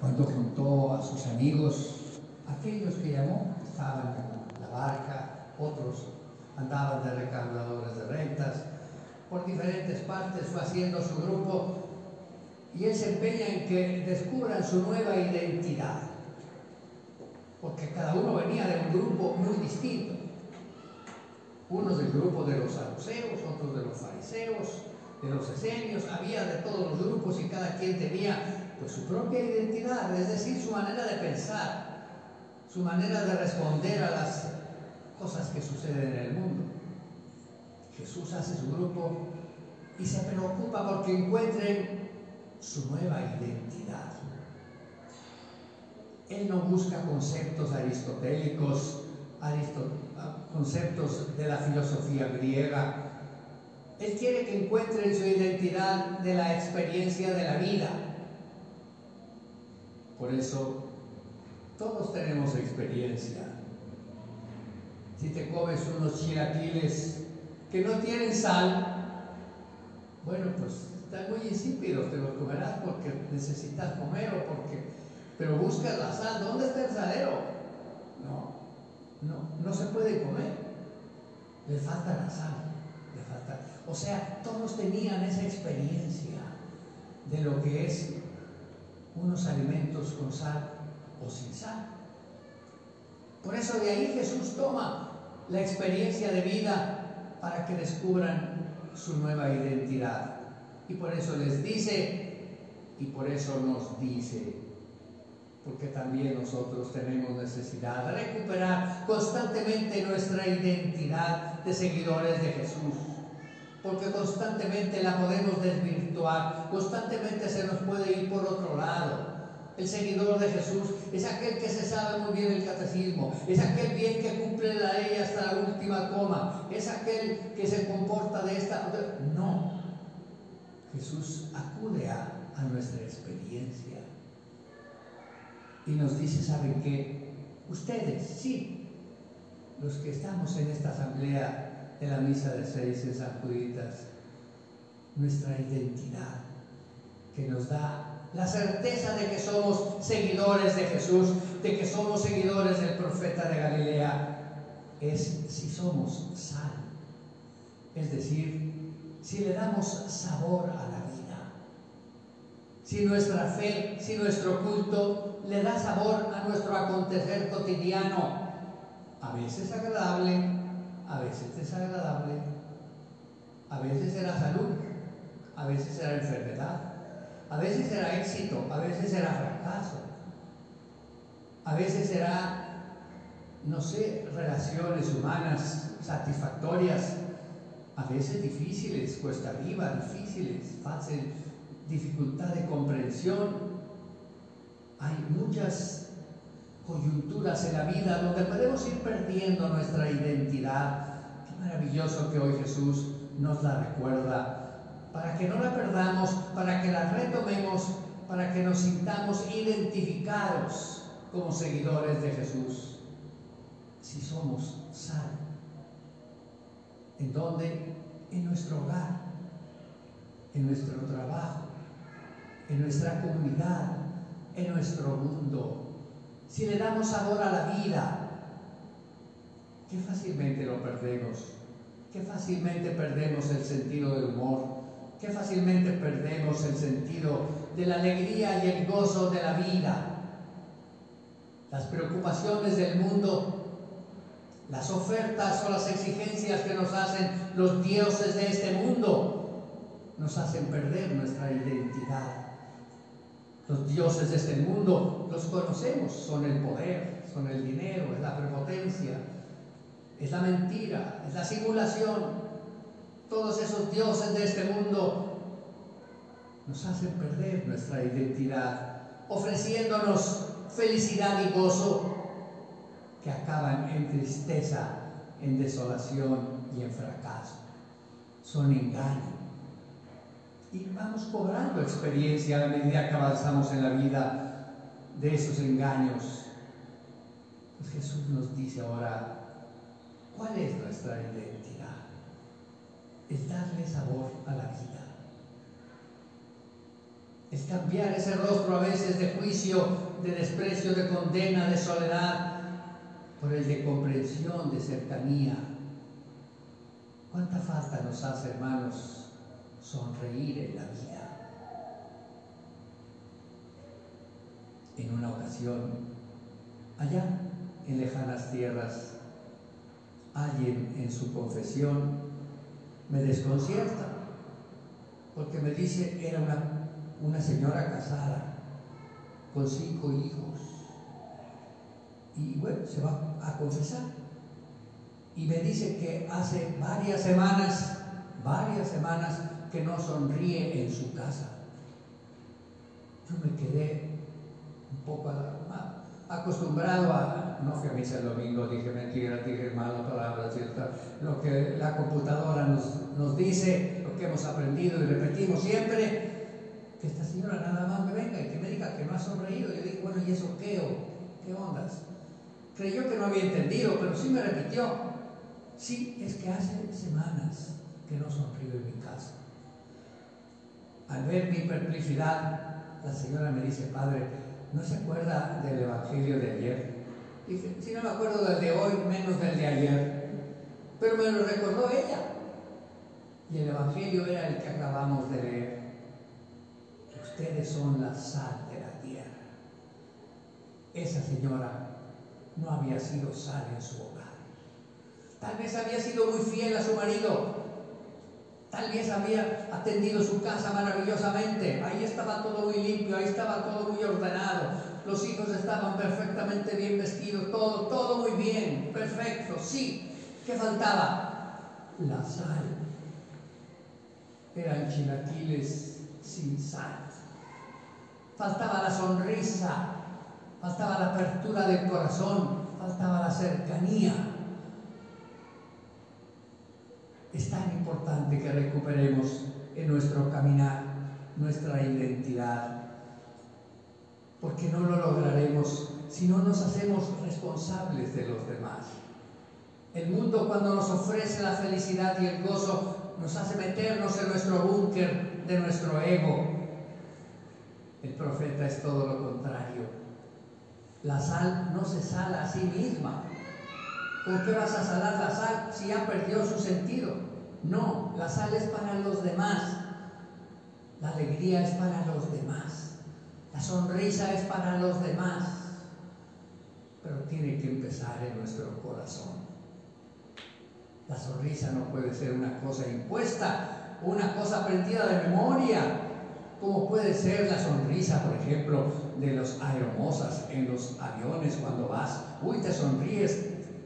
cuando juntó a sus amigos, aquellos que llamó estaban en la barca, otros andaban de recaudadores de rentas, por diferentes partes fue haciendo su grupo y él se empeña en que descubran su nueva identidad, porque cada uno venía de un grupo muy distinto, unos del grupo de los saduceos, otros de los fariseos, de los esenios, había de todos los grupos y cada quien tenía pues su propia identidad, es decir, su manera de pensar, su manera de responder a las cosas que suceden en el mundo. Jesús hace su grupo y se preocupa porque encuentren su nueva identidad. Él no busca conceptos aristotélicos, conceptos de la filosofía griega. Él quiere que encuentren su identidad de la experiencia de la vida. Por eso, todos tenemos experiencia. Si te comes unos chilaquiles que no tienen sal, bueno, pues están muy insípidos, te los comerás porque necesitas comer o porque... Pero buscas la sal, ¿dónde está el salero? No, no, no se puede comer. Le falta la sal, le falta... O sea, todos tenían esa experiencia de lo que es unos alimentos con sal o sin sal. Por eso de ahí Jesús toma la experiencia de vida para que descubran su nueva identidad. Y por eso les dice, y por eso nos dice, porque también nosotros tenemos necesidad de recuperar constantemente nuestra identidad de seguidores de Jesús. Porque constantemente la podemos desvirtuar, constantemente se nos puede ir por otro lado. El seguidor de Jesús es aquel que se sabe muy bien el catecismo, es aquel bien que cumple la ley hasta la última coma, es aquel que se comporta de esta... No, Jesús acude a, nuestra experiencia y nos dice, ¿saben qué? Ustedes, sí, los que estamos en esta asamblea de la misa de seis en San Juditas, nuestra identidad que nos da la certeza de que somos seguidores de Jesús, de que somos seguidores del profeta de Galilea, es si somos sal. Es decir, si le damos sabor a la vida, si nuestra fe, si nuestro culto le da sabor a nuestro acontecer cotidiano, a veces agradable, a veces desagradable, a veces será salud, a veces será enfermedad, a veces será éxito, a veces será fracaso, a veces será, no sé, relaciones humanas satisfactorias, a veces difíciles, cuesta arriba, difíciles, fácil, dificultad de comprensión. Hay muchas coyunturas en la vida donde podemos ir perdiendo nuestra identidad. Qué maravilloso que hoy Jesús nos la recuerda, para que no la perdamos, para que la retomemos, para que nos sintamos identificados como seguidores de Jesús, si somos sal ¿En dónde? En nuestro hogar, en nuestro trabajo, en nuestra comunidad, en nuestro mundo. Si le damos sabor a la vida, qué fácilmente lo perdemos, qué fácilmente perdemos el sentido del humor, qué fácilmente perdemos el sentido de la alegría y el gozo de la vida. Las preocupaciones del mundo las ofertas o las exigencias que nos hacen los dioses de este mundo nos hacen perder nuestra identidad. Los dioses de este mundo los conocemos, son el poder, son el dinero, es la prepotencia, es la mentira, es la simulación. Todos esos dioses de este mundo nos hacen perder nuestra identidad, ofreciéndonos felicidad y gozo que acaban en tristeza, en desolación y en fracaso. Son engaños. Y vamos cobrando experiencia a medida que avanzamos en la vida de esos engaños. Pues Jesús nos dice ahora, ¿cuál es nuestra identidad? Es darle sabor a la vida. Es cambiar ese rostro a veces de juicio, de desprecio, de condena, de soledad, por el de comprensión, de cercanía. ¿Cuánta falta nos hace, hermanos, sonreír en la vida? En una ocasión, allá en lejanas tierras, alguien en su confesión me desconcierta, porque me dice, era una, una señora casada, con cinco hijos, y bueno, se va a confesar. Y me dice que hace varias semanas, varias semanas, que no sonríe en su casa. Yo me quedé un poco acostumbrado a, no fui a misa el domingo, dije mentira, dije mala palabra, ¿cierto? Lo que la computadora nos, dice, lo que hemos aprendido y repetimos siempre, que esta señora nada más me venga y que me diga que no ha sonreído. Yo digo, bueno, ¿y eso qué? O, ¿Qué ondas? Creyó que no había entendido, pero sí me repitió. Sí, es que hace semanas que no sonrío en mi casa. Al ver mi perplejidad, la señora me dice, Padre, ¿no se acuerda del Evangelio de ayer? Dije, si no me acuerdo del de hoy, menos del de ayer. Pero me lo recordó ella. Y el Evangelio era el que acabamos de leer. Ustedes son la sal de la tierra. Esa señora no había sido sal en su hogar. Tal vez había sido muy fiel a su marido. Tal vez había atendido su casa maravillosamente. Ahí estaba todo muy limpio, ahí estaba todo muy ordenado. Los hijos estaban perfectamente bien vestidos, todo, todo muy bien, perfecto, sí. ¿Qué faltaba? La sal. Eran chilaquiles sin sal. Faltaba la sonrisa, faltaba la apertura del corazón, faltaba la cercanía. Es tan importante que recuperemos en nuestro caminar nuestra identidad, porque no lo lograremos si no nos hacemos responsables de los demás. El mundo cuando nos ofrece la felicidad y el gozo nos hace meternos en nuestro búnker de nuestro ego. El profeta es todo lo contrario la sal no se sala a sí misma. ¿Por qué vas a salar la sal si ya perdió su sentido? No, la sal es para los demás. La alegría es para los demás. La sonrisa es para los demás. Pero tiene que empezar en nuestro corazón. La sonrisa no puede ser una cosa impuesta, una cosa aprendida de memoria, como puede ser la sonrisa, por ejemplo, de los aeromosas en los aviones cuando vas, uy, te sonríes,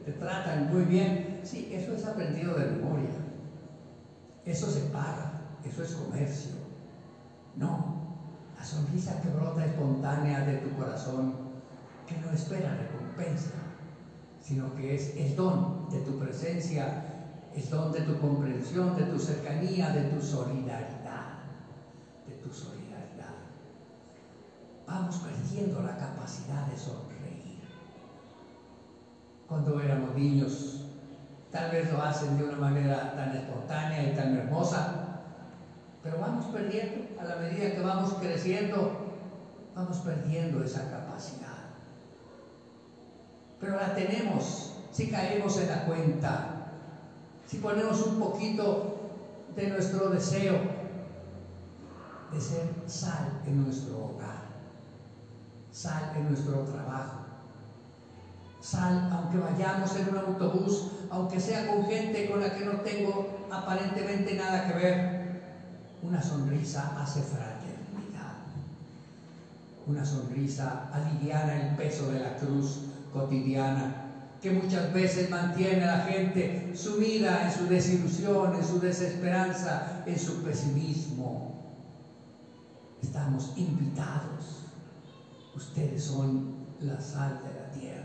te tratan muy bien. Sí, eso es aprendido de memoria. Eso se paga, eso es comercio. No, la sonrisa que brota espontánea de tu corazón, que no espera recompensa, sino que es el don de tu presencia, el don de tu comprensión, de tu cercanía, de tu solidaridad, de tu solidaridad vamos perdiendo la capacidad de sonreír. Cuando éramos niños, tal vez lo hacen de una manera tan espontánea y tan hermosa, pero vamos perdiendo, a la medida que vamos creciendo, vamos perdiendo esa capacidad. Pero la tenemos si caemos en la cuenta, si ponemos un poquito de nuestro deseo de ser sal en nuestro hogar sal en nuestro trabajo. Sal, aunque vayamos en un autobús, aunque sea con gente con la que no tengo aparentemente nada que ver, una sonrisa hace fraternidad. Una sonrisa aliviana el peso de la cruz cotidiana que muchas veces mantiene a la gente sumida en su desilusión, en su desesperanza, en su pesimismo. Estamos invitados ustedes son la sal de la tierra.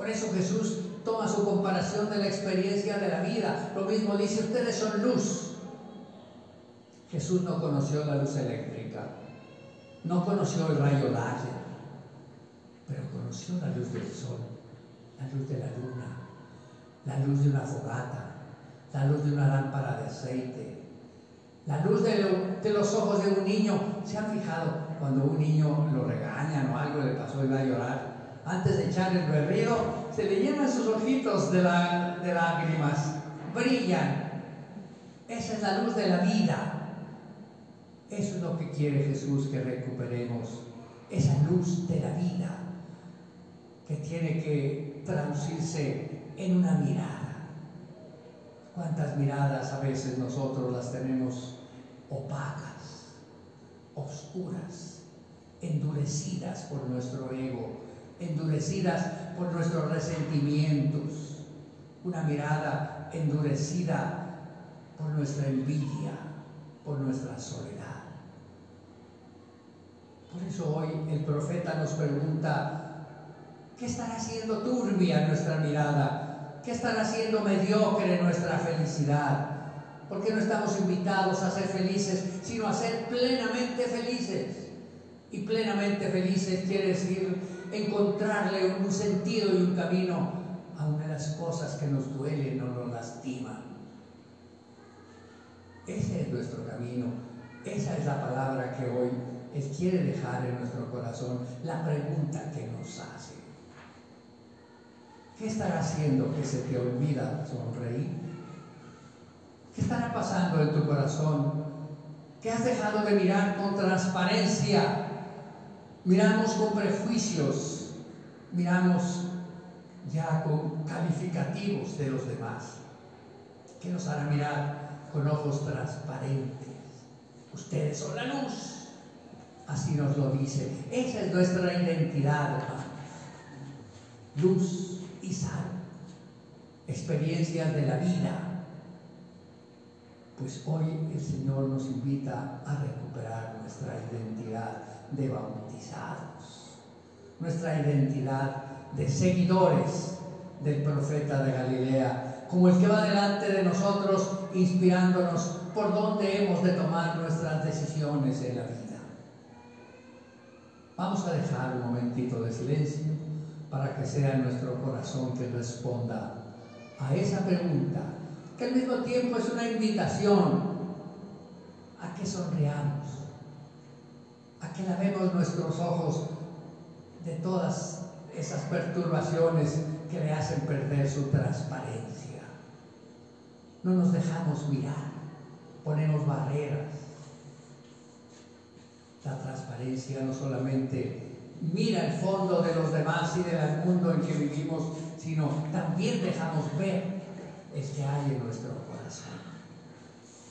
Por eso Jesús toma su comparación de la experiencia de la vida. Lo mismo dice, ustedes son luz. Jesús no conoció la luz eléctrica, no conoció el rayo láser, pero conoció la luz del sol, la luz de la luna, la luz de una fogata, la luz de una lámpara de aceite, La luz de, los ojos de un niño. ¿Se han fijado cuando un niño lo regañan o algo le pasó y va a llorar? Antes de echar el berrido, se le llenan sus ojitos de lágrimas. Brillan. Esa es la luz de la vida. Eso es lo que quiere Jesús que recuperemos. Esa luz de la vida que tiene que traducirse en una mirada. ¿Cuántas miradas a veces nosotros las tenemos opacas, oscuras, endurecidas por nuestro ego, endurecidas por nuestros resentimientos? Una mirada endurecida por nuestra envidia, por nuestra soledad. Por eso hoy el profeta nos pregunta, ¿Qué estará haciendo turbia nuestra mirada? ¿Qué estará haciendo mediocre nuestra felicidad? ¿Por qué no estamos invitados a ser felices, sino a ser plenamente felices? Y plenamente felices quiere decir encontrarle un sentido y un camino a una de las cosas que nos duelen o nos lastiman. Ese es nuestro camino. Esa es la palabra que hoy Él quiere dejar en nuestro corazón, la pregunta que nos hace. ¿Qué estará haciendo que se te olvida sonreír? ¿Qué estará pasando en tu corazón? ¿Qué has dejado de mirar con transparencia? Miramos con prejuicios, miramos ya con calificativos de los demás. ¿Qué nos hará mirar con ojos transparentes? Ustedes son la luz. Así nos lo dice. Esa es nuestra identidad, hermanos. Luz y sal, experiencias de la vida. Pues hoy el Señor nos invita a recuperar nuestra identidad de bautizados, nuestra identidad de seguidores del profeta de Galilea, como el que va delante de nosotros inspirándonos por dónde hemos de tomar nuestras decisiones en la vida. Vamos a dejar un momentito de silencio para que sea nuestro corazón que responda a esa pregunta, que al mismo tiempo es una invitación a que sonriamos, a que lavemos nuestros ojos de todas esas perturbaciones que le hacen perder su transparencia. No nos dejamos mirar, ponemos barreras. La transparencia no solamente mira el fondo de los demás y del mundo en que vivimos, sino también dejamos ver el que hay en nuestro corazón.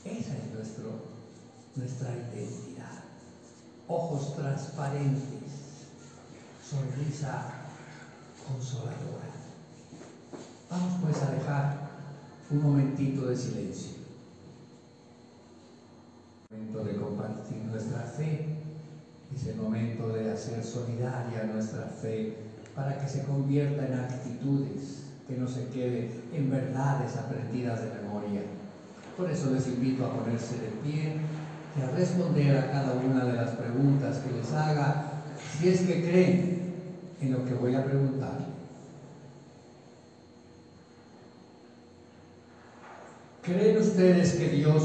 Esa es nuestro, nuestra identidad. Ojos transparentes, sonrisa consoladora. Vamos pues a dejar un momentito de silencio. Momento de compartir nuestra fe es el momento de hacer solidaria nuestra fe para que se convierta en actitudes, que no se quede en verdades aprendidas de memoria. Por eso les invito a ponerse de pie a responder a cada una de las preguntas que les haga, si es que creen en lo que voy a preguntar. ¿Creen ustedes que Dios,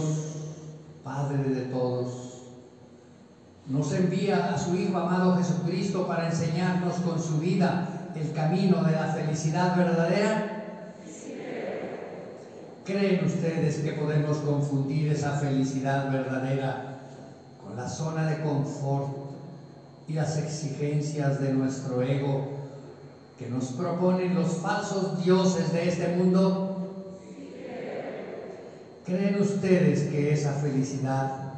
Padre de todos, nos envía a su Hijo amado Jesucristo para enseñarnos con su vida el camino de la felicidad verdadera? ¿Creen ustedes que podemos confundir esa felicidad verdadera con la zona de confort y las exigencias de nuestro ego que nos proponen los falsos dioses de este mundo? ¿Creen ustedes que esa felicidad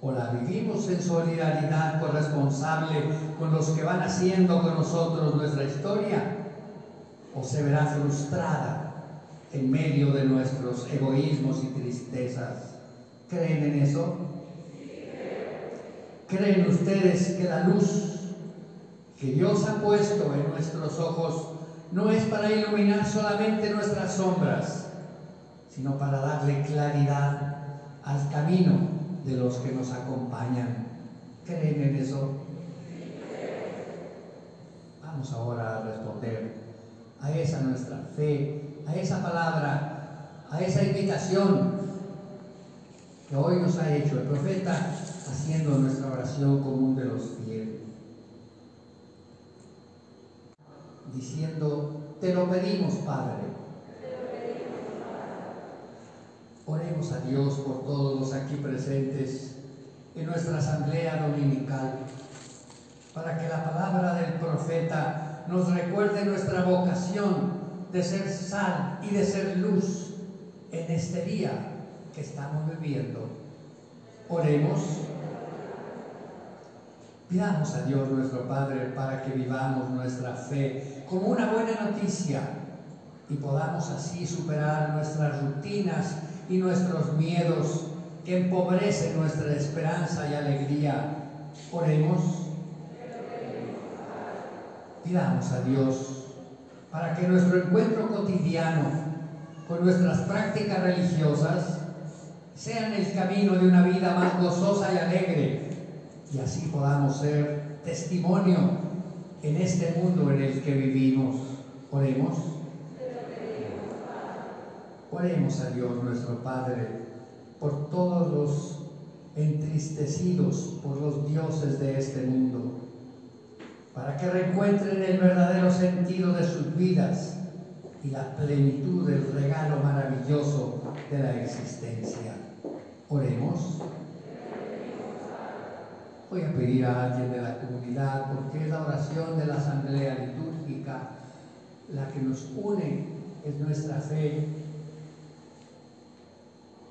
o la vivimos en solidaridad corresponsable con los que van haciendo con nosotros nuestra historia, o se verá frustrada en medio de nuestros egoísmos y tristezas. ¿Creen en eso? ¿Creen ustedes que la luz que Dios ha puesto en nuestros ojos no es para iluminar solamente nuestras sombras, sino para darle claridad al camino de los que nos acompañan. ¿Creen en eso? Vamos ahora a responder a esa nuestra fe, a esa palabra, a esa invitación que hoy nos ha hecho el profeta haciendo nuestra oración común de los fieles. Diciendo, te lo pedimos, Padre. Oremos a Dios por todos los aquí presentes en nuestra asamblea dominical, para que la palabra del profeta nos recuerde nuestra vocación de ser sal y de ser luz en este día que estamos viviendo. Oremos. Pidamos a Dios nuestro Padre para que vivamos nuestra fe como una buena noticia y podamos así superar nuestras rutinas y nuestros miedos que empobrecen nuestra esperanza y alegría. Oremos. Pidamos a Dios para que nuestro encuentro cotidiano con nuestras prácticas religiosas sean el camino de una vida más gozosa y alegre y así podamos ser testimonio en este mundo en el que vivimos. Oremos. Oremos a Dios nuestro Padre por todos los entristecidos por los dioses de este mundo, para que reencuentren el verdadero sentido de sus vidas y la plenitud del regalo maravilloso de la existencia. Oremos. Voy a pedir a alguien de la comunidad, porque es la oración de la asamblea litúrgica la que nos une, es nuestra fe.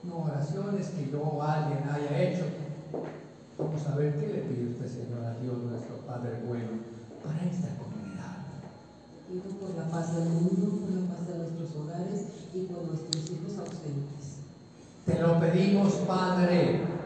No oraciones que yo alguien haya hecho. Vamos a ver qué le pide usted, Señor, a Dios nuestro Padre bueno, para esta comunidad. Pido por la paz del mundo, por la paz de nuestros hogares y por nuestros hijos ausentes. Te lo pedimos, Padre